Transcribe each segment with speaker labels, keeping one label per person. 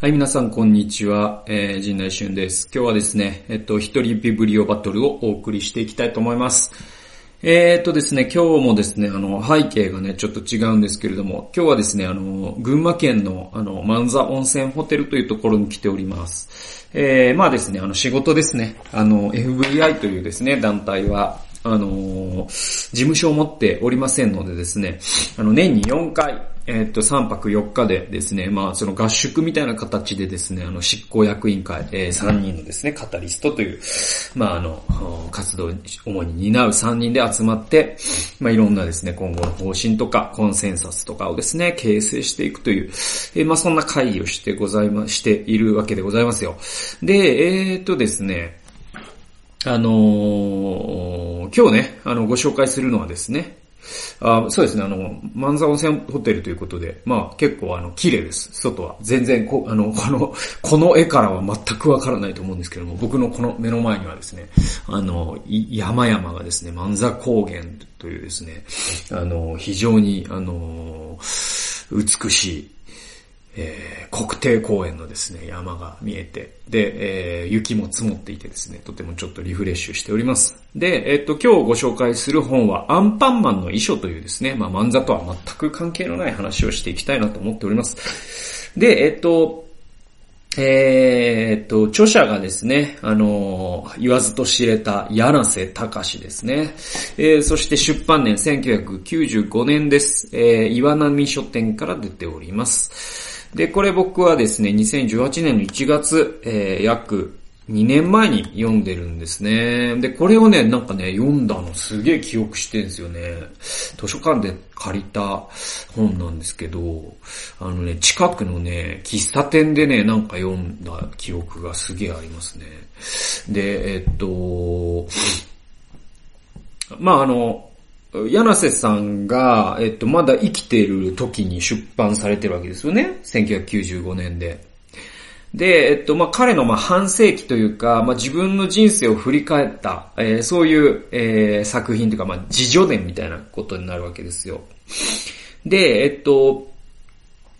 Speaker 1: はい、皆さん、こんにちは。えー、陣内俊です。今日はですね、えっと、一人ビブリオバトルをお送りしていきたいと思います。えー、っとですね、今日もですね、あの、背景がね、ちょっと違うんですけれども、今日はですね、あの、群馬県の、あの、万座温泉ホテルというところに来ております。えー、まあですね、あの、仕事ですね、あの、FBI というですね、団体は、あの事務所を持っておりませんのでですね、あの、年に4回、えっと、3泊4日でですね、まあ、その合宿みたいな形でですね、あの、執行役員会、えー、3人のですね、カタリストという、まあ、あの、活動を主に担う3人で集まって、まあ、いろんなですね、今後の方針とか、コンセンサスとかをですね、形成していくという、えー、まあ、そんな会議をしてございま、しているわけでございますよ。で、えー、っとですね、あのー、今日ね、あの、ご紹介するのはですね、あそうですね、あの、万座温泉ホテルということで、まあ結構あの、綺麗です、外は。全然こ、あの、この、この絵からは全くわからないと思うんですけども、僕のこの目の前にはですね、あの、山々がですね、万座高原というですね、あの、非常に、あの、美しい、えー、国定公園のですね、山が見えて、で、えー、雪も積もっていてですね、とてもちょっとリフレッシュしております。で、えっと、今日ご紹介する本は、アンパンマンの遺書というですね、まあ、漫画とは全く関係のない話をしていきたいなと思っております。で、えっと、え、っと、著者がですね、あの、言わずと知れた柳瀬隆ですね。えー、そして出版年1995年です。えー、岩波書店から出ております。で、これ僕はですね、2018年の1月、えー、約2年前に読んでるんですね。で、これをね、なんかね、読んだのすげえ記憶してるんですよね。図書館で借りた本なんですけど、あのね、近くのね、喫茶店でね、なんか読んだ記憶がすげえありますね。で、えっと、まああの、柳瀬さんが、えっと、まだ生きてる時に出版されてるわけですよね。1995年で。で、えっと、まあ、彼の、ま、半世紀というか、まあ、自分の人生を振り返った、えー、そういう、えー、作品というか、まあ、自助伝みたいなことになるわけですよ。で、えっと、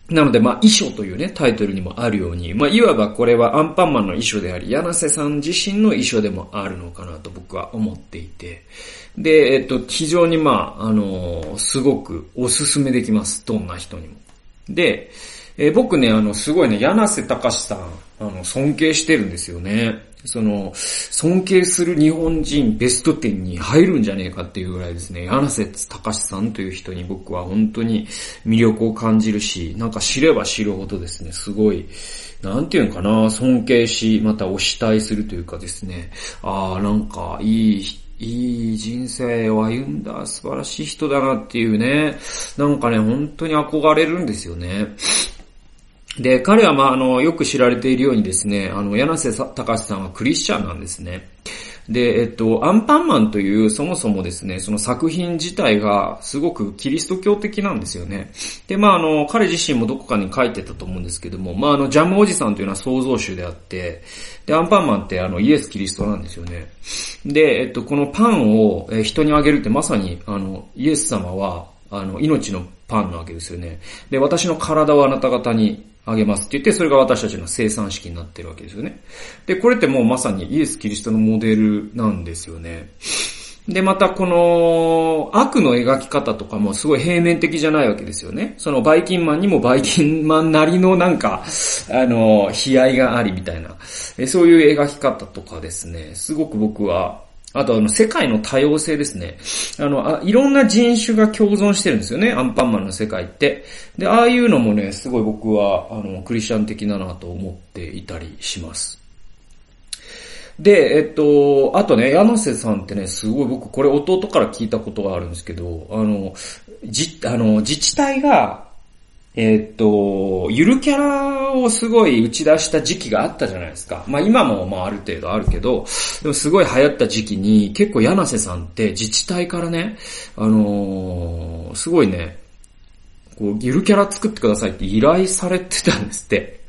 Speaker 1: なので、ま、遺書というね、タイトルにもあるように、まあ、いわばこれはアンパンマンの遺書であり、柳瀬さん自身の遺書でもあるのかなと僕は思っていて、で、えっと、非常にまあ、あのすごくおすすめできます。どんな人にも。で、えー、僕ね、あの、すごいね、柳瀬隆さん、あの、尊敬してるんですよね。その、尊敬する日本人ベスト10に入るんじゃねえかっていうぐらいですね、柳瀬隆さんという人に僕は本当に魅力を感じるし、なんか知れば知るほどですね、すごい、なんていうのかな、尊敬し、また推したいするというかですね、ああ、なんかいいいい人生を歩んだ素晴らしい人だなっていうね、なんかね、本当に憧れるんですよね。で、彼はまあ、あの、よく知られているようにですね、あの、柳瀬隆さんはクリスチャンなんですね。で、えっと、アンパンマンというそもそもですね、その作品自体がすごくキリスト教的なんですよね。で、まあ、あの、彼自身もどこかに書いてたと思うんですけども、まあ、あの、ジャムおじさんというのは創造主であって、で、アンパンマンってあの、イエス・キリストなんですよね。で、えっと、このパンを人にあげるってまさに、あの、イエス様は、あの、命のパンなわけですよね。で、私の体をあなた方にあげますって言って、それが私たちの生産式になってるわけですよね。で、これってもうまさにイエス・キリストのモデルなんですよね。で、またこの悪の描き方とかもすごい平面的じゃないわけですよね。そのバイキンマンにもバイキンマンなりのなんか、あの、悲哀がありみたいな、そういう描き方とかですね、すごく僕はあとあの、世界の多様性ですね。あのあ、いろんな人種が共存してるんですよね、アンパンマンの世界って。で、ああいうのもね、すごい僕は、あの、クリスチャン的だなと思っていたりします。で、えっと、あとね、柳瀬さんってね、すごい僕、これ弟から聞いたことがあるんですけど、あの、じ、あの、自治体が、え、っと、ゆるキャラをすごい打ち出した時期があったじゃないですか。まあ今もまあある程度あるけど、でもすごい流行った時期に結構柳瀬さんって自治体からね、あのー、すごいね、こう、ゆるキャラ作ってくださいって依頼されてたんですって。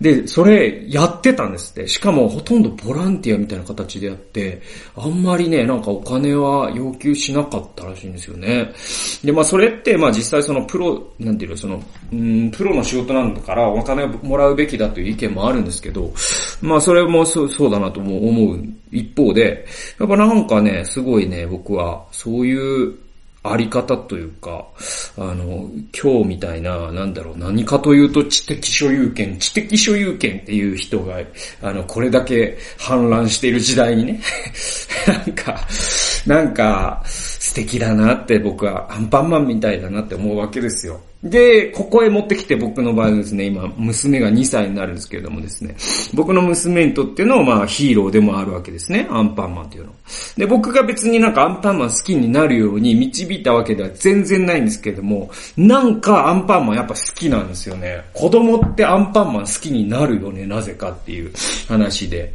Speaker 1: で、それやってたんですって。しかもほとんどボランティアみたいな形でやって、あんまりね、なんかお金は要求しなかったらしいんですよね。で、まあそれって、まあ実際そのプロ、なんていうの、その、うん、プロの仕事なんだからお金をもらうべきだという意見もあるんですけど、まあそれもそうそうだなとも思う一方で、やっぱなんかね、すごいね、僕はそういうあり方というか、あの、今日みたいな、なんだろう、何かというと知的所有権、知的所有権っていう人が、あの、これだけ氾濫している時代にね、なんか、なんか、素敵だなって僕はアンパンマンみたいだなって思うわけですよ。で、ここへ持ってきて僕の場合ですね、今、娘が2歳になるんですけれどもですね、僕の娘にとっての、まあ、ヒーローでもあるわけですね、アンパンマンっていうの。で、僕が別になんかアンパンマン好きになるように導いたわけでは全然ないんですけれども、なんかアンパンマンやっぱ好きなんですよね。子供ってアンパンマン好きになるよね、なぜかっていう話で。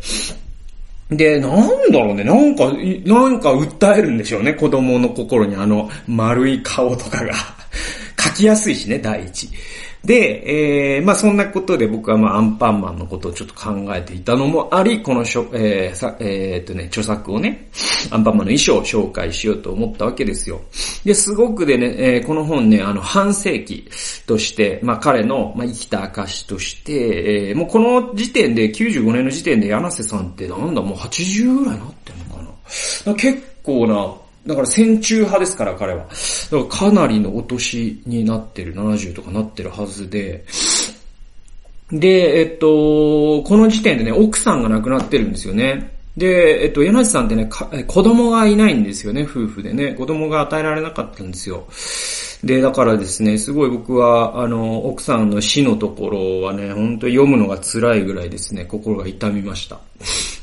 Speaker 1: で、なんだろうね、なんか、なんか訴えるんでしょうね、子供の心にあの丸い顔とかが。書きやすいしね、第一。で、えー、まあそんなことで僕はまあアンパンマンのことをちょっと考えていたのもあり、このしょ、えー、さ、えー、っとね、著作をね、アンパンマンの衣装を紹介しようと思ったわけですよ。で、すごくでね、えー、この本ね、あの、半世紀として、まあ彼の、まあ生きた証として、えー、もうこの時点で、95年の時点で柳瀬さんってなんだ、もう80ぐらいなってんのかな。結構な、だから戦中派ですから、彼は。だからかなりのお年になってる、70とかなってるはずで、で、えっと、この時点でね、奥さんが亡くなってるんですよね。で、えっと、柳さんってね、子供がいないんですよね、夫婦でね。子供が与えられなかったんですよ。で、だからですね、すごい僕は、あの、奥さんの死のところはね、本当に読むのが辛いぐらいですね、心が痛みました。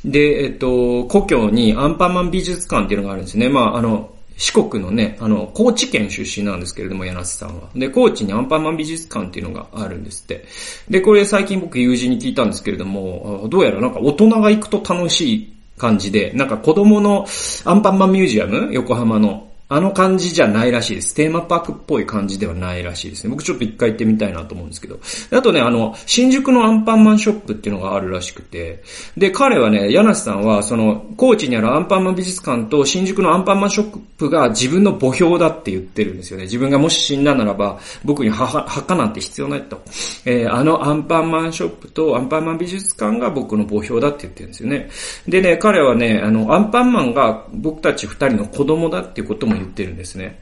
Speaker 1: で、えっと、故郷にアンパンマン美術館っていうのがあるんですね。まあ、あの、四国のね、あの、高知県出身なんですけれども、柳瀬さんは。で、高知にアンパンマン美術館っていうのがあるんですって。で、これ最近僕友人に聞いたんですけれども、どうやらなんか大人が行くと楽しい感じで、なんか子供のアンパンマンミュージアム横浜のあの感じじゃないらしいです。テーマパークっぽい感じではないらしいですね。僕ちょっと一回行ってみたいなと思うんですけど。あとね、あの、新宿のアンパンマンショップっていうのがあるらしくて、で、彼はね、柳瀬さんは、その、高知にあるアンパンマン美術館と新宿のアンパンマンショップが自分の墓標だって言ってるんですよね。自分がもし死んだならば、僕に墓なんて必要ないと。えー、あのアンパンマンショップとアンパンマン美術館が僕の墓標だって言ってるんですよね。でね、彼はね、あの、アンパンマンが僕たち二人の子供だっていうことも言ってるんですね。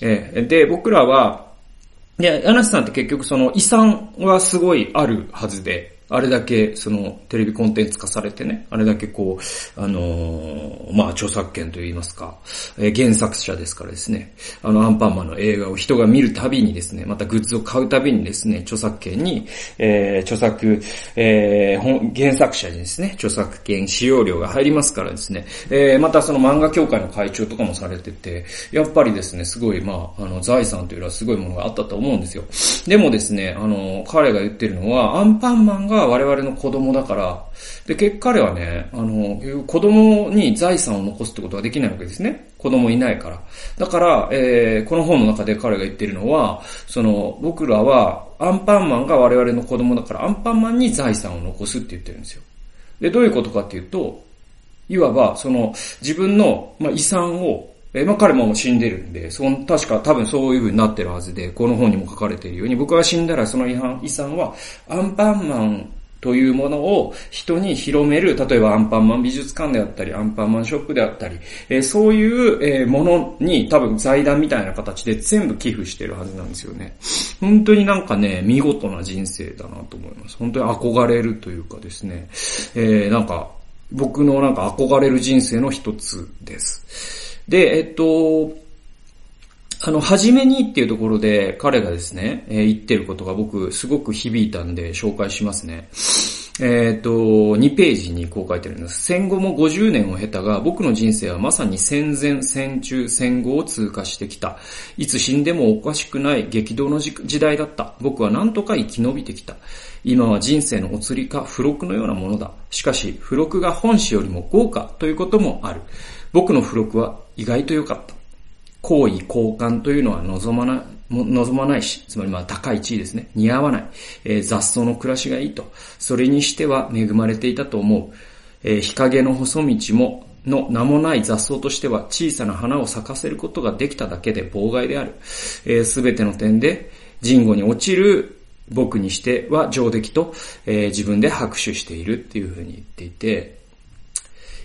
Speaker 1: えー、で、僕らは、で、柳瀬さんって結局その遺産はすごいあるはずで、あれだけ、その、テレビコンテンツ化されてね、あれだけこう、あのー、まあ、著作権といいますか、えー、原作者ですからですね、あの、アンパンマンの映画を人が見るたびにですね、またグッズを買うたびにですね、著作権に、えー、著作、えー、本、原作者にですね、著作権使用料が入りますからですね、えー、またその漫画協会の会長とかもされてて、やっぱりですね、すごい、まあ、あの、財産というのはすごいものがあったと思うんですよ。でもですね、あの、彼が言ってるのは、アンパンマンが我々の子供だから、で、結果彼はね、あの、子供に財産を残すってことはできないわけですね。子供いないから。だから、えー、この本の中で彼が言ってるのは、その、僕らは、アンパンマンが我々の子供だから、アンパンマンに財産を残すって言ってるんですよ。で、どういうことかっていうと、いわば、その、自分の、まあ、遺産をえまあ彼も死んでるんで、その、確か多分そういう風になってるはずで、この本にも書かれているように、僕が死んだらその遺産は、アンパンマンというものを人に広める、例えばアンパンマン美術館であったり、アンパンマンショップであったり、えー、そういう、えー、ものに多分財団みたいな形で全部寄付してるはずなんですよね。本当になんかね、見事な人生だなと思います。本当に憧れるというかですね、えー、なんか、僕のなんか憧れる人生の一つです。で、えっと、あの、はじめにっていうところで彼がですね、えー、言ってることが僕すごく響いたんで紹介しますね。えっ、と、2ページにこう書いてるんです。戦後も50年を経たが、僕の人生はまさに戦前、戦中、戦後を通過してきた。いつ死んでもおかしくない激動の時代だった。僕は何とか生き延びてきた。今は人生のお釣りか付録のようなものだ。しかし、付録が本誌よりも豪華ということもある。僕の付録は意外と良かった。好意交換というのは望まなも望まないし、つまりまあ高い地位ですね。似合わない。えー、雑草の暮らしがいいと。それにしては恵まれていたと思う。えー、日陰の細道も、の名もない雑草としては小さな花を咲かせることができただけで妨害である。す、えー、べ、ての点で、人語に落ちる僕にしては上出来と、えー、自分で拍手しているっていうふうに言っていて、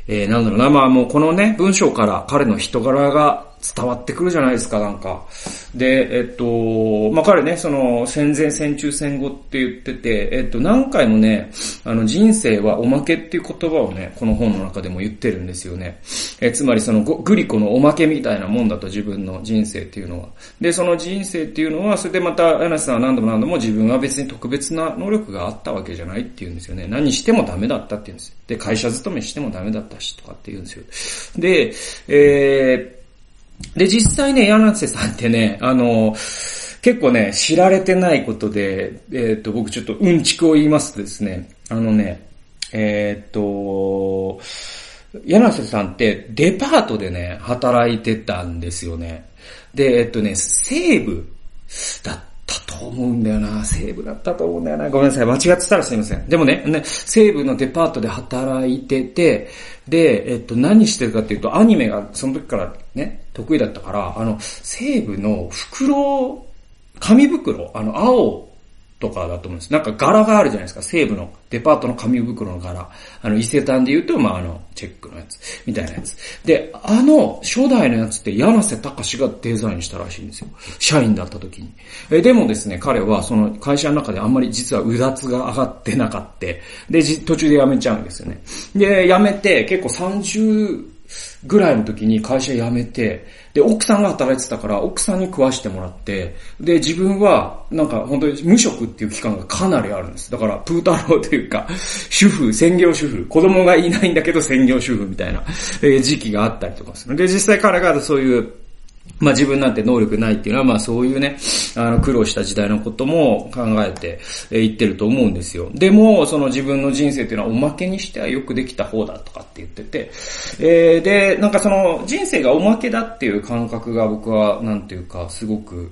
Speaker 1: えー、なんだろうな、まあもうこのね、文章から彼の人柄が伝わってくるじゃないですか、なんか。で、えっと、まあ、彼ね、その、戦前戦中戦後って言ってて、えっと、何回もね、あの、人生はおまけっていう言葉をね、この本の中でも言ってるんですよね。えつまりその、グリコのおまけみたいなもんだと自分の人生っていうのは。で、その人生っていうのは、それでまた、柳瀬さんは何度も何度も自分は別に特別な能力があったわけじゃないって言うんですよね。何してもダメだったって言うんですよ。で、会社勤めしてもダメだったし、とかって言うんですよ。で、えー、で、実際ね、柳瀬さんってね、あの、結構ね、知られてないことで、えっ、と、僕ちょっとうんちくを言いますとですね、あのね、えっ、と、柳瀬さんってデパートでね、働いてたんですよね。で、えっとね、西部だったと思うんだよな。西武だったと思うんだよな。ごめんなさい。間違ってたらすいません。でもね、ね西武のデパートで働いてて、で、えっと、何してるかっていうと、アニメがその時からね、得意だったから、あの、西武の袋、紙袋、あの、青とかだと思うんです。なんか柄があるじゃないですか。西部のデパートの紙袋の柄。あの、伊勢丹で言うと、まあ、あの、チェックのやつ、みたいなやつ。で、あの、初代のやつって柳瀬隆がデザインしたらしいんですよ。社員だった時に。え、でもですね、彼はその会社の中であんまり実はうだつが上がってなかった。で、途中で辞めちゃうんですよね。で、辞めて結構30、ぐらいの時に会社辞めて、で、奥さんが働いてたから、奥さんに食わしてもらって、で、自分は、なんか本当に無職っていう期間がかなりあるんです。だから、プータローというか、主婦、専業主婦、子供がいないんだけど専業主婦みたいな、え時期があったりとかする。で、実際彼がそういうまあ自分なんて能力ないっていうのは、まあそういうね、あの苦労した時代のことも考えて言ってると思うんですよ。でも、その自分の人生っていうのはおまけにしてはよくできた方だとかって言ってて、えー、で、なんかその人生がおまけだっていう感覚が僕は、なんていうか、すごく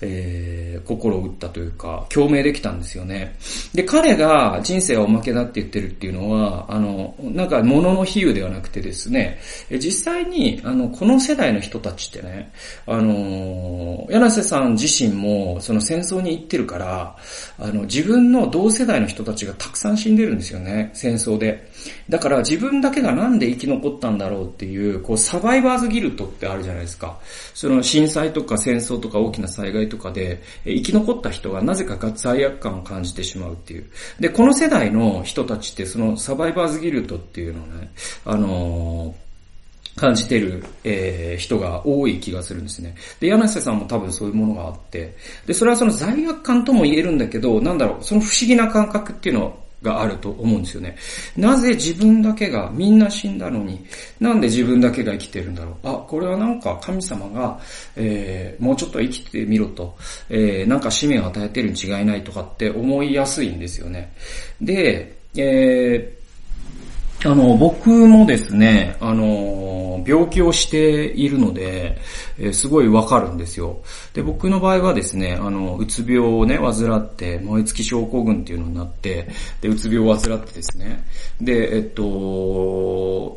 Speaker 1: えー、心を打ったというか、共鳴できたんですよね。で、彼が人生はおまけだって言ってるっていうのは、あの、なんか物の比喩ではなくてですね、実際に、あの、この世代の人たちってね、あの、柳瀬さん自身も、その戦争に行ってるから、あの、自分の同世代の人たちがたくさん死んでるんですよね、戦争で。だから自分だけがなんで生き残ったんだろうっていう、こう、サバイバーズギルトってあるじゃないですか。その震災とか戦争とか大きな災害とかで、生き残った人がなぜか罪悪感を感じてしまうっていう。で、この世代の人たちってそのサバイバーズギルトっていうのをね、あのー感じてる、えー、人が多い気がするんですね。で、柳瀬さんも多分そういうものがあって、で、それはその罪悪感とも言えるんだけど、なんだろう、その不思議な感覚っていうのがあると思うんですよね。なぜ自分だけが、みんな死んだのに、なんで自分だけが生きてるんだろう。あ、これはなんか神様が、えー、もうちょっと生きてみろと、えー、なんか使命を与えてるに違いないとかって思いやすいんですよね。で、えー、あの、僕もですね、あの、病気をしているので、えー、すごいわかるんですよ。で、僕の場合はですね、あの、うつ病をね、患って、燃え尽き症候群っていうのになって、で、うつ病を患ってですね、で、えっと、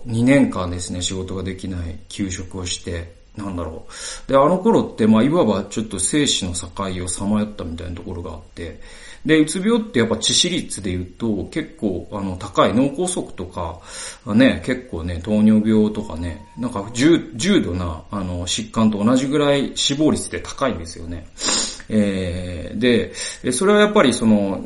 Speaker 1: 2年間ですね、仕事ができない休職をして、なんだろう。で、あの頃って、まあ、いわばちょっと生死の境をさまよったみたいなところがあって、で、うつ病ってやっぱ致死率で言うと結構あの高い脳梗塞とか、ね、結構ね、糖尿病とかね、なんか重重度なあの疾患と同じぐらい死亡率って高いんですよね。えー、で、それはやっぱりその、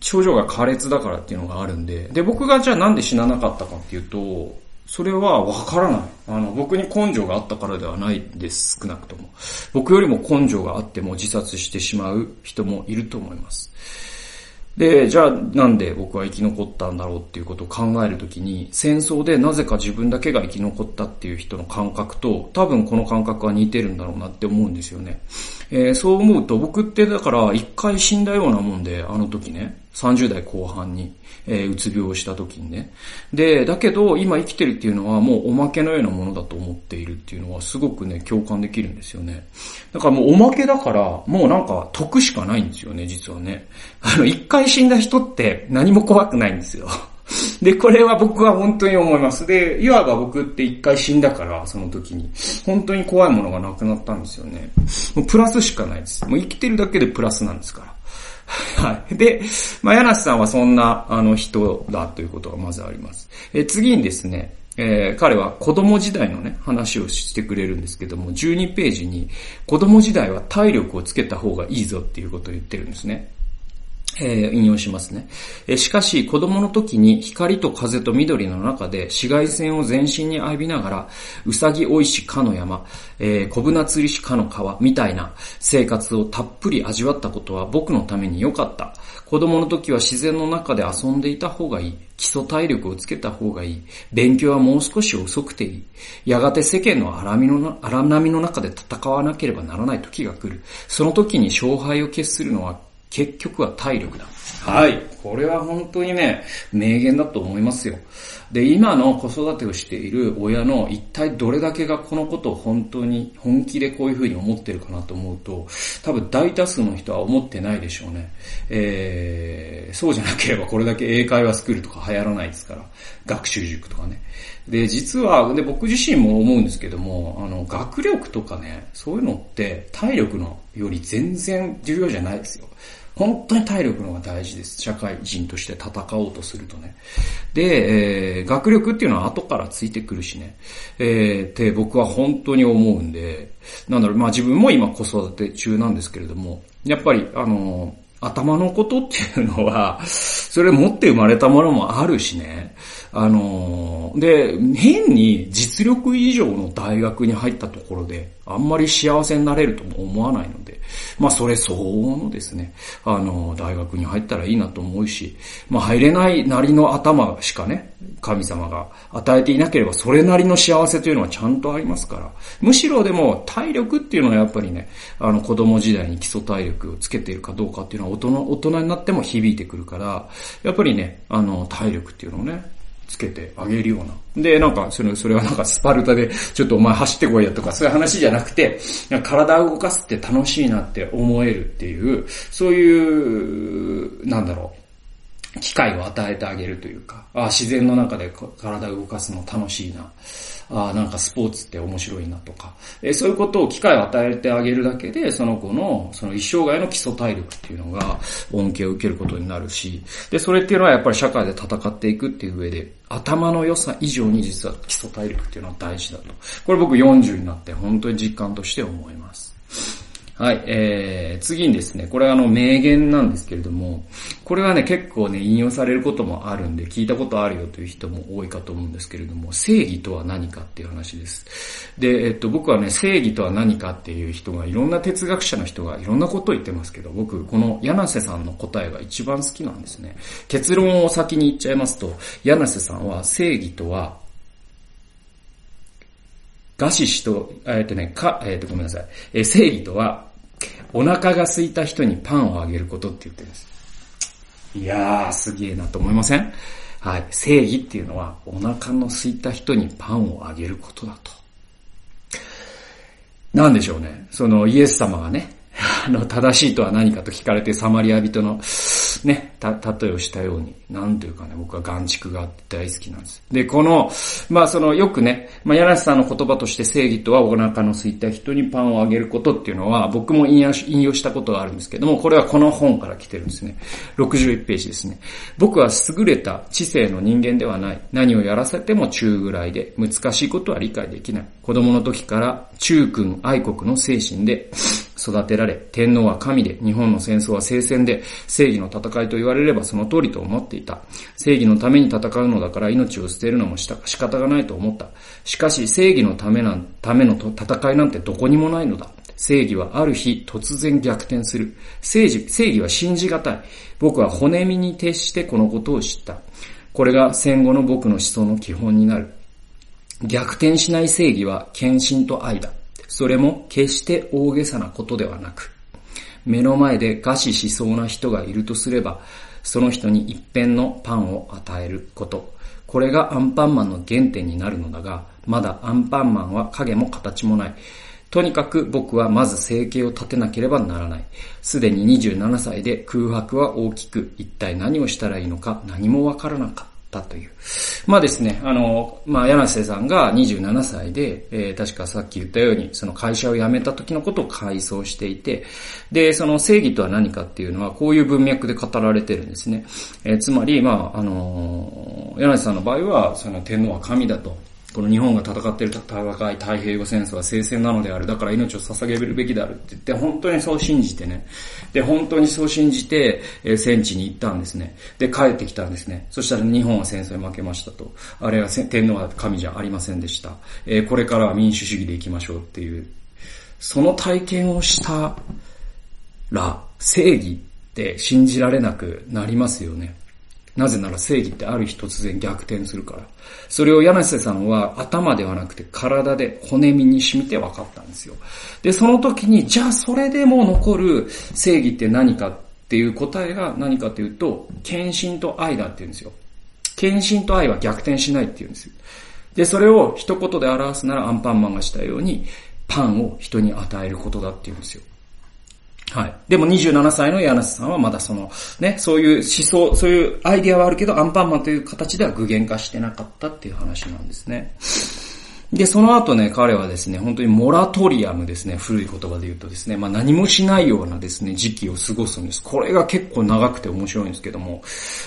Speaker 1: 症状が苛烈だからっていうのがあるんで、で、僕がじゃあなんで死ななかったかっていうと、それはわからない。あの、僕に根性があったからではないです、少なくとも。僕よりも根性があっても自殺してしまう人もいると思います。で、じゃあなんで僕は生き残ったんだろうっていうことを考えるときに、戦争でなぜか自分だけが生き残ったっていう人の感覚と、多分この感覚は似てるんだろうなって思うんですよね。えー、そう思うと僕ってだから一回死んだようなもんで、あの時ね。30代後半に、えー、うつ病をした時にね。で、だけど今生きてるっていうのはもうおまけのようなものだと思っているっていうのはすごくね、共感できるんですよね。だからもうおまけだから、もうなんか得しかないんですよね、実はね。あの、一回死んだ人って何も怖くないんですよ。で、これは僕は本当に思います。で、いわば僕って一回死んだから、その時に。本当に怖いものがなくなったんですよね。もうプラスしかないです。もう生きてるだけでプラスなんですから。はい。で、まあ、柳瀬さんはそんな、あの人だということがまずあります。え次にですね、えー、彼は子供時代のね、話をしてくれるんですけども、12ページに子供時代は体力をつけた方がいいぞっていうことを言ってるんですね。えー、引用しますね、えー、しかし、子供の時に光と風と緑の中で紫外線を全身に浴びながら、うさぎおいしかの山、えー、小舟釣りしかの川みたいな生活をたっぷり味わったことは僕のために良かった。子供の時は自然の中で遊んでいた方がいい。基礎体力をつけた方がいい。勉強はもう少し遅くていい。やがて世間の荒波の荒波の中で戦わなければならない時が来る。その時に勝敗を決するのは結局は体力だ。はい。これは本当にね、名言だと思いますよ。で、今の子育てをしている親の一体どれだけがこのことを本当に本気でこういうふうに思ってるかなと思うと、多分大多数の人は思ってないでしょうね。えー、そうじゃなければこれだけ英会話スクールとか流行らないですから。学習塾とかね。で、実は、で、僕自身も思うんですけども、あの、学力とかね、そういうのって体力のより全然重要じゃないですよ。本当に体力の方が大事です。社会人として戦おうとするとね。で、えー、学力っていうのは後からついてくるしね。えー、って僕は本当に思うんで、なんだろう、まあ自分も今子育て中なんですけれども、やっぱり、あの、頭のことっていうのは、それ持って生まれたものもあるしね。あのーで、変に実力以上の大学に入ったところで、あんまり幸せになれるとも思わないので、まあそれ相応のですね、あの、大学に入ったらいいなと思うし、まあ入れないなりの頭しかね、神様が与えていなければそれなりの幸せというのはちゃんとありますから、むしろでも体力っていうのはやっぱりね、あの子供時代に基礎体力をつけているかどうかっていうのは大人大人になっても響いてくるから、やっぱりね、あの体力っていうのをね、つけてあげるような。で、なんか、それ、それはなんかスパルタで、ちょっとお前走ってこいやとか、そういう話じゃなくて、体を動かすって楽しいなって思えるっていう、そういう、なんだろう、機会を与えてあげるというか、ああ自然の中で体を動かすの楽しいな。あなんかスポーツって面白いなとか、えそういうことを機会を与えてあげるだけで、その子のその一生涯の基礎体力っていうのが恩恵を受けることになるし、で、それっていうのはやっぱり社会で戦っていくっていう上で、頭の良さ以上に実は基礎体力っていうのは大事だと。これ僕40になって本当に実感として思います。はい、えー、次にですね、これはあの名言なんですけれども、これはね、結構ね、引用されることもあるんで、聞いたことあるよという人も多いかと思うんですけれども、正義とは何かっていう話です。で、えっと、僕はね、正義とは何かっていう人が、いろんな哲学者の人がいろんなことを言ってますけど、僕、この柳瀬さんの答えが一番好きなんですね。結論を先に言っちゃいますと、柳瀬さんは正義とは、ガシシと、えっとね、か、えっと、ごめんなさい。え正義とは、お腹が空いた人にパンをあげることって言ってるんです。いやー、すげえなと思いません？はい。正義っていうのは、お腹の空いた人にパンをあげることだと。なんでしょうね。そのイエス様がね、あの、正しいとは何かと聞かれてサマリア人のね、た、例えをしたように、なんというかね、僕は眼畜があって大好きなんです。で、この、まあその、よくね、まあ柳瀬さんの言葉として正義とはお腹の空いた人にパンをあげることっていうのは、僕も引用引用したことがあるんですけども、これはこの本から来てるんですね。61ページですね。僕は優れた知性の人間ではない。何をやらせても中ぐらいで、難しいことは理解できない。子供の時から中君愛国の精神で育てられ、天皇は神で、日本の戦争は聖戦で、正義の戦いと言われればその通りと思っていた。正義のために戦うのだから命を捨てるのも仕方がないと思った。しかし正義のためなん、ための戦いなんてどこにもないのだ。正義はある日突然逆転する。正義、正義は信じがたい。僕は骨身に徹してこのことを知った。これが戦後の僕の思想の基本になる。逆転しない正義は献身と愛だ。それも決して大げさなことではなく、目の前で餓死しそうな人がいるとすれば、その人に一片のパンを与えること。これがアンパンマンの原点になるのだが、まだアンパンマンは影も形もない。とにかく僕はまず生計を立てなければならない。すでに27歳で空白は大きく、一体何をしたらいいのか何もわからなかった。たという。まあですね、あの、まあ、柳瀬さんが27歳で、えー、確かさっき言ったように、その会社を辞めた時のことを回想していて、で、その正義とは何かっていうのは、こういう文脈で語られてるんですね。えー、つまり、まあ、あの、柳瀬さんの場合は、その天皇は神だと。この日本が戦っている戦い、太平洋戦争は聖戦なのである。だから命を捧げるべきであるって言って、本当にそう信じてね。で、本当にそう信じて、えー、戦地に行ったんですね。で、帰ってきたんですね。そしたら日本は戦争に負けましたと。あれは天皇は神じゃありませんでした。えー、これからは民主主義で行きましょうっていう。その体験をしたら、正義って信じられなくなりますよね。なぜなら正義ってある日突然逆転するから。それを柳瀬さんは頭ではなくて体で骨身に染みて分かったんですよ。で、その時に、じゃあそれでも残る正義って何かっていう答えが何かというと、献身と愛だって言うんですよ。献身と愛は逆転しないって言うんですよ。で、それを一言で表すならアンパンマンがしたように、パンを人に与えることだって言うんですよ。はい。でも27歳の柳瀬さんはまだその、ね、そういう思想、そういうアイディアはあるけど、アンパンマンという形では具現化してなかったっていう話なんですね。で、その後ね、彼はですね、本当にモラトリアムですね、古い言葉で言うとですね、まあ何もしないようなですね、時期を過ごすんです。これが結構長くて面白いんですけども、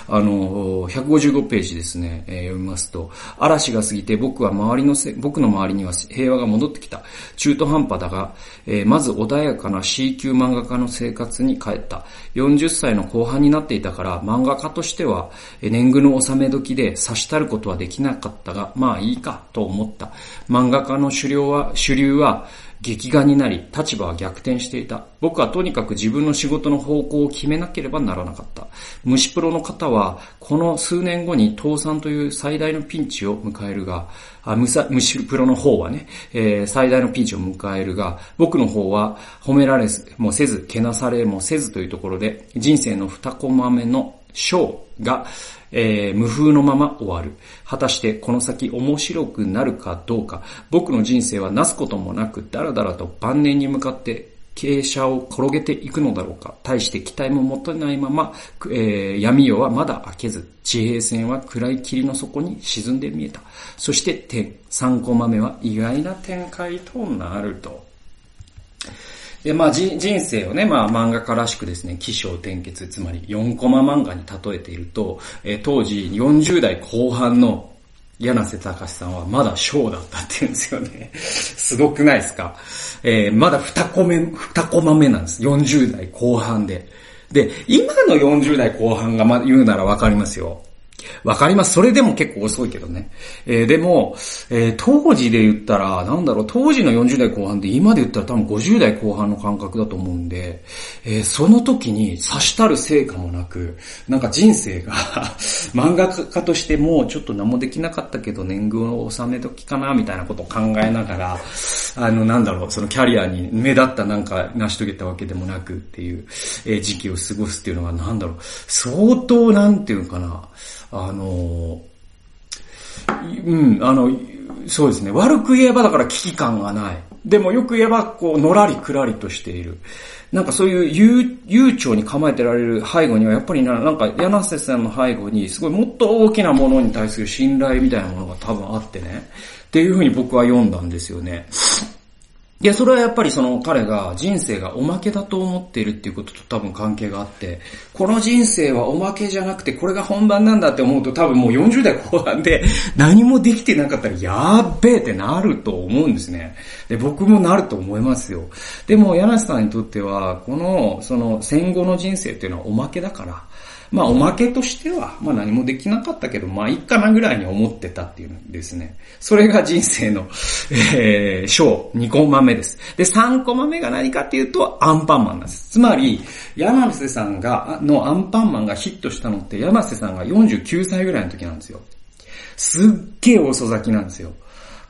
Speaker 1: あの、155ページですね、えー、読みますと、嵐が過ぎて僕は周りのせ、僕の周りには平和が戻ってきた。中途半端だが、えー、まず穏やかな C 級漫画家の生活に帰った。40歳の後半になっていたから、漫画家としては、年貢の納め時で差したることはできなかったが、まあいいか、と思った。漫画家の主流は、主流は劇画になり、立場は逆転していた。僕はとにかく自分の仕事の方向を決めなければならなかった。虫プロの方は、この数年後に倒産という最大のピンチを迎えるが、あ虫プロの方はね、えー、最大のピンチを迎えるが、僕の方は褒められもせず、けなされもせずというところで、人生の二コマ目の章が、えー、無風のまま終わる。果たしてこの先面白くなるかどうか、僕の人生はなすこともなく、だらだらと晩年に向かって傾斜を転げていくのだろうか。対して期待も持たないまま、えー、闇夜はまだ開けず、地平線は暗い霧の底に沈んで見えた。そして点、3コマ目は意外な展開となると。で、まあ人生をね、まあ漫画家らしくですね、起承転結、つまり4コマ漫画に例えていると、えー、当時40代後半の柳瀬隆さんはまだ小だったって言うんですよね。すごくないですか？えー、まだ2コマ目、2コマ目なんです。40代後半で。で、今の40代後半がま言うならわかりますよ。わかります。それでも結構遅いけどね。えー、でも、えー、当時で言ったら、なんだろう、当時の40代後半で今で言ったら多分50代後半の感覚だと思うんで、えー、その時に差したる成果もなく、なんか人生が 漫画家としてもちょっと何もできなかったけど年貢を納め時かな、みたいなことを考えながら、あの、なんだろう、そのキャリアに目立ったなんか成し遂げたわけでもなくっていう、えー、時期を過ごすっていうのはなんだろう、相当なんていうかな、あの、うん、あの、そうですね。悪く言えばだから危機感がない。でもよく言えば、こう、のらりくらりとしている。なんかそういう悠長に構えてられる背後には、やっぱりな、なんか柳瀬さんの背後に、すごいもっと大きなものに対する信頼みたいなものが多分あってね。っていうふうに僕は読んだんですよね。いや、それはやっぱりその彼が人生がおまけだと思っているっていうことと多分関係があって、この人生はおまけじゃなくてこれが本番なんだって思うと多分もう40代後半で何もできてなかったらやっべえってなると思うんですね。で、僕もなると思いますよ。でも柳瀬さんにとっては、このその戦後の人生っていうのはおまけだから、まあおまけとしては、まあ何もできなかったけど、まあいっかなぐらいに思ってたっていうんですね。それが人生の、えー、章、2コマ目です。で、3コマ目が何かっていうと、アンパンマンなんです。つまり、山瀬さんが、のアンパンマンがヒットしたのって、山瀬さんが49歳ぐらいの時なんですよ。すっげえ遅咲きなんですよ。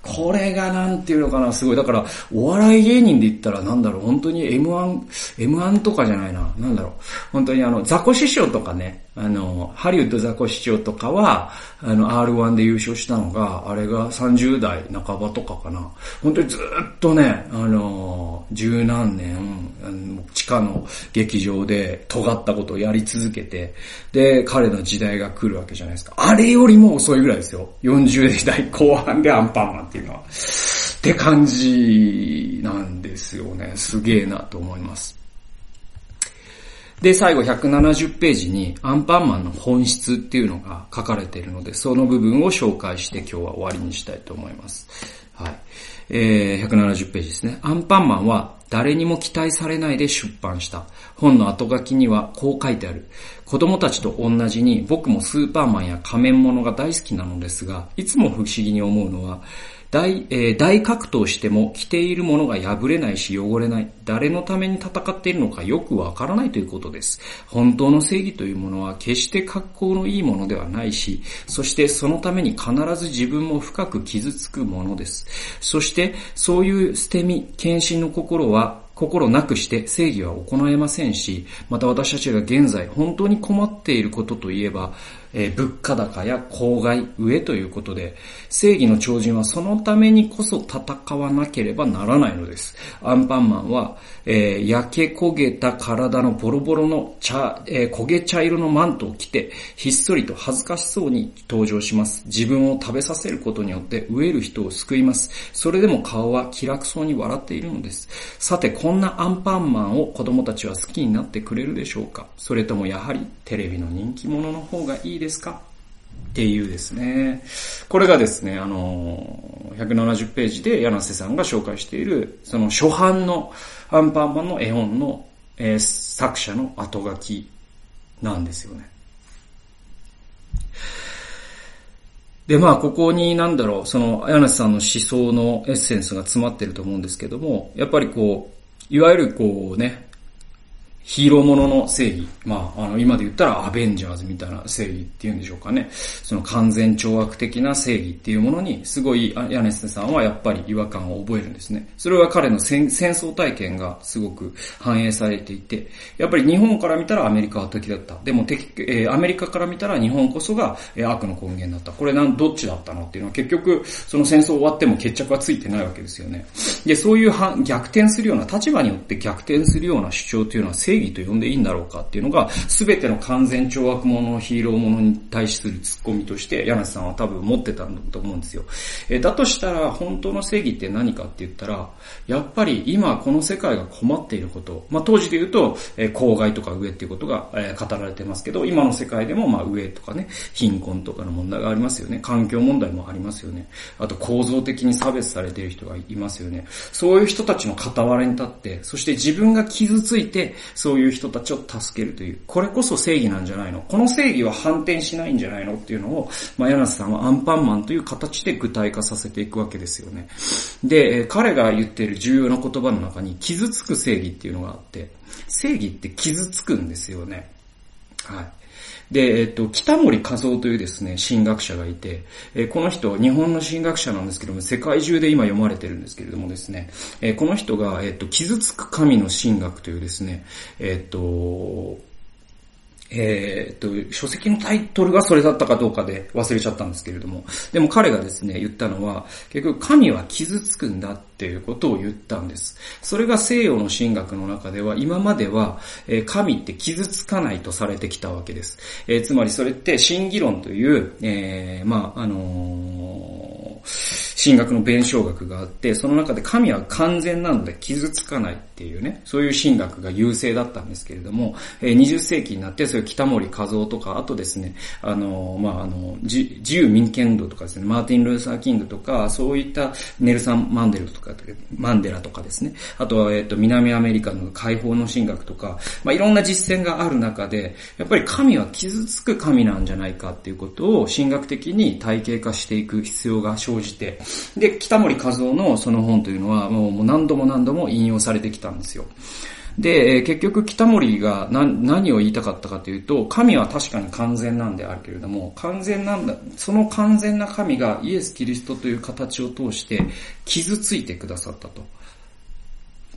Speaker 1: これがなんていうのかな、すごい。だから、お笑い芸人で言ったらなんだろう、本当に M1、M1 とかじゃないな、なんだろう。本当にあの、ザコ師匠とかね、あの、ハリウッドザコ師匠とかは、あの、R1 で優勝したのが、あれが30代半ばとかかな。本当にずっとね、あの、十何年、地下の劇場で尖ったことをやり続けて、で、彼の時代が来るわけじゃないですか。あれよりも遅いぐらいですよ。40代後半でアンパンマンっていうのは。って感じなんですよね。すげえなと思います。で、最後170ページにアンパンマンの本質っていうのが書かれているので、その部分を紹介して今日は終わりにしたいと思います。はい。えー、170ページですね。アンパンマンは誰にも期待されないで出版した。本の後書きにはこう書いてある。子供たちと同じに僕もスーパーマンや仮面物が大好きなのですが、いつも不思議に思うのは、大、えー、大格闘しても着ているものが破れないし汚れない。誰のために戦っているのかよくわからないということです。本当の正義というものは決して格好のいいものではないし、そしてそのために必ず自分も深く傷つくものです。そしてそういう捨て身、献身の心は心なくして正義は行えませんし、また私たちが現在本当に困っていることといえば、えー、物価高や公害、飢えということで、正義の超人はそのためにこそ戦わなければならないのです。アンパンマンは、えー、焼け焦げた体のボロボロの茶、えー、焦げ茶色のマントを着て、ひっそりと恥ずかしそうに登場します。自分を食べさせることによって飢える人を救います。それでも顔は気楽そうに笑っているのです。さて、こんなアンパンマンを子供たちは好きになってくれるでしょうかそれともやはりテレビの人気者の方がいいでですか？っていうですね。これがですね、あの、170ページで柳瀬さんが紹介している、その初版のアンパンマンの絵本の、えー、作者の後書きなんですよね。で、まあ、ここになんだろう、その、柳瀬さんの思想のエッセンスが詰まってると思うんですけども、やっぱりこう、いわゆるこうね、ヒーローものの正義。まあ、あの、今で言ったらアベンジャーズみたいな正義っていうんでしょうかね。その完全懲悪的な正義っていうものに、すごい、ヤネスさんはやっぱり違和感を覚えるんですね。それは彼の戦争体験がすごく反映されていて、やっぱり日本から見たらアメリカは敵だった。でも敵、えー、アメリカから見たら日本こそが、え、悪の根源だった。これなん、どっちだったのっていうのは結局、その戦争終わっても決着はついてないわけですよね。で、そういう逆転するような、立場によって逆転するような主張というのは正正義と呼んでいいんだろうかっていうのが、すべての完全懲悪者のヒーローものに対するツッコミとして、柳瀬さんは多分持ってたんだと思うんですよ。えだとしたら、本当の正義って何かって言ったら、やっぱり今この世界が困っていること、まあ当時で言うと、え公害とか飢えっていうことが、え語られてますけど、今の世界でもまあ飢えとかね、貧困とかの問題がありますよね。環境問題もありますよね。あと構造的に差別されている人がいますよね。そういう人たちの傍らに立って、そして自分が傷ついて、そういう人たちを助けるという、これこそ正義なんじゃないの？この正義は反転しないんじゃないの？っていうのを、まあ、柳瀬さんはアンパンマンという形で具体化させていくわけですよね。で、彼が言っている重要な言葉の中に、傷つく正義っていうのがあって、正義って傷つくんですよね。はい。で、えっと、北森和夫というですね、神学者がいて、えこの人、日本の神学者なんですけども、世界中で今読まれてるんですけれどもですね、えこの人が、えっと、傷つく神の神学というですね、えっと、えっと、書籍のタイトルがそれだったかどうかで忘れちゃったんですけれども、でも彼がですね、言ったのは、結局神は傷つくんだっていうことを言ったんです。それが西洋の神学の中では、今までは、え神って傷つかないとされてきたわけです。えー、つまりそれって真議論という、えー、まあ、あの神学の弁証学があって、その中で神は完全なので傷つかないっていうね、そういう神学が優勢だったんですけれども、え20世紀になって、そういう北森和夫とか、あとですね、あの、まあ、あの、自由民権度とかですね、マーティン・ルーサー・キングとか、そういったネルサン・マンデルとか、マンデラとかですね、あとは、えっ、と、南アメリカの解放の神学とか、まあ、いろんな実践がある中で、やっぱり神は傷つく神なんじゃないかっていうことを神学的に体系化していく必要が生じて、で、北森和夫のその本というのはもう何度も何度も引用されてきたんですよ。で、結局北森が何を言いたかったかというと、神は確かに完全なんであるけれども、完全なんだ、その完全な神がイエス・キリストという形を通して傷ついてくださったと。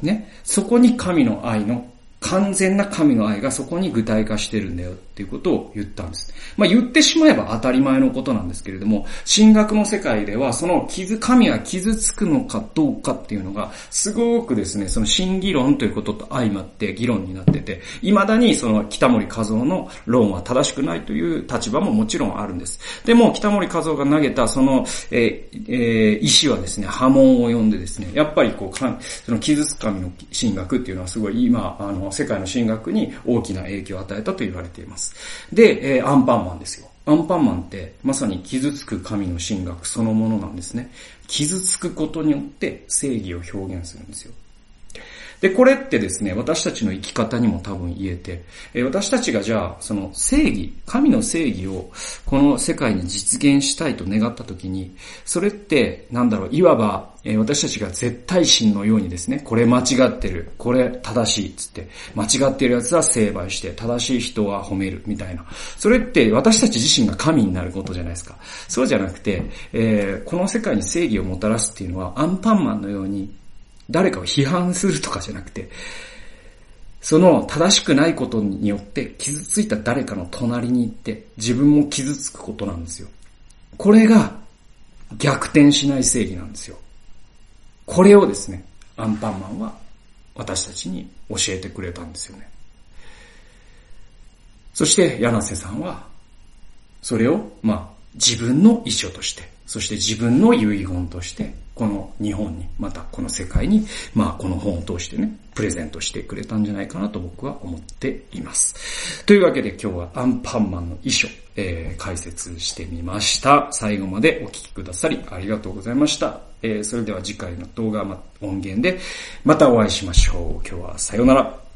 Speaker 1: ね。そこに神の愛の、完全な神の愛がそこに具体化してるんだよっていうことを言ったんです。まあ言ってしまえば当たり前のことなんですけれども、神学の世界ではその傷、神は傷つくのかどうかっていうのが、すごくですね、その真議論ということと相まって議論になってて、未だにその北森和夫の論は正しくないという立場ももちろんあるんです。でも北森和夫が投げたその、え、えー、石はですね、波紋を呼んでですね、やっぱりこう、その傷つく神の神学っていうのはすごい今、あの、世界の神学に大きな影響を与えたと言われています。で、え、アンパンマンですよ。アンパンマンってまさに傷つく神の神学そのものなんですね。傷つくことによって正義を表現するんですよ。で、これってですね、私たちの生き方にも多分言えて、え私たちがじゃあ、その正義、神の正義をこの世界に実現したいと願った時に、それって、なんだろう、いわば、え私たちが絶対心のようにですね、これ間違ってる、これ正しい、つって、間違ってるやつは成敗して、正しい人は褒める、みたいな。それって私たち自身が神になることじゃないですか。そうじゃなくて、えー、この世界に正義をもたらすっていうのは、アンパンマンのように、誰かを批判するとかじゃなくて、その正しくないことによって傷ついた誰かの隣に行って自分も傷つくことなんですよ。これが逆転しない正義なんですよ。これをですね、アンパンマンは私たちに教えてくれたんですよね。そして柳瀬さんはそれをまあ自分の意書として、そして自分の遺言としてこの日本に、またこの世界に、まあこの本を通してね、プレゼントしてくれたんじゃないかなと僕は思っています。というわけで今日はアンパンマンの衣装、えー、解説してみました。最後までお聴きくださりありがとうございました。えー、それでは次回の動画、ま音源でまたお会いしましょう。今日はさようなら。